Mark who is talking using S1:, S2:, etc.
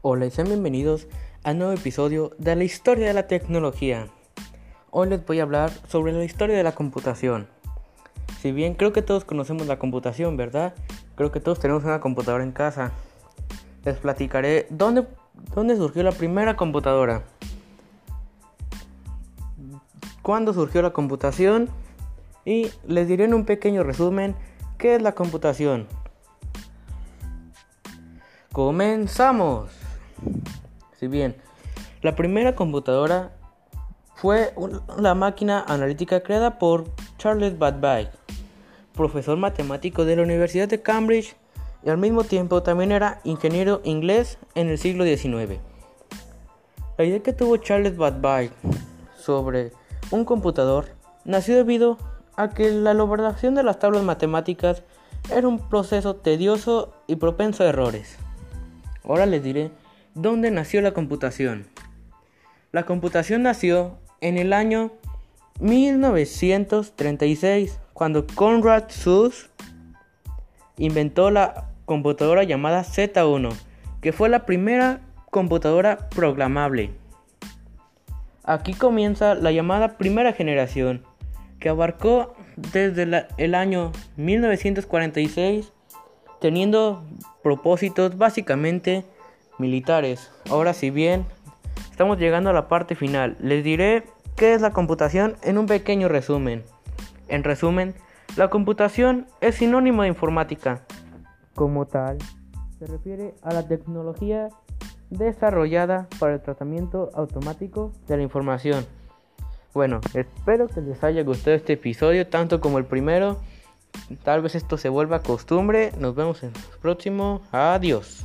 S1: Hola y sean bienvenidos a un nuevo episodio de la historia de la tecnología. Hoy les voy a hablar sobre la historia de la computación. Si bien creo que todos conocemos la computación, ¿verdad? Creo que todos tenemos una computadora en casa. Les platicaré dónde, dónde surgió la primera computadora. Cuándo surgió la computación y les diré en un pequeño resumen qué es la computación. Comenzamos. Si bien la primera computadora fue la máquina analítica creada por Charles Babbage, profesor matemático de la Universidad de Cambridge y al mismo tiempo también era ingeniero inglés en el siglo XIX. La idea que tuvo Charles Babbage sobre un computador nació debido a que la elaboración de las tablas matemáticas era un proceso tedioso y propenso a errores. Ahora les diré dónde nació la computación. La computación nació en el año 1936, cuando Conrad Suss inventó la computadora llamada Z1, que fue la primera computadora programable. Aquí comienza la llamada primera generación, que abarcó desde el año 1946 teniendo propósitos básicamente militares. Ahora si bien estamos llegando a la parte final, les diré qué es la computación en un pequeño resumen. En resumen, la computación es sinónimo de informática. Como tal, se refiere a la tecnología desarrollada para el tratamiento automático de la información. Bueno, espero que les haya gustado este episodio tanto como el primero. Tal vez esto se vuelva costumbre. Nos vemos en el próximo. Adiós.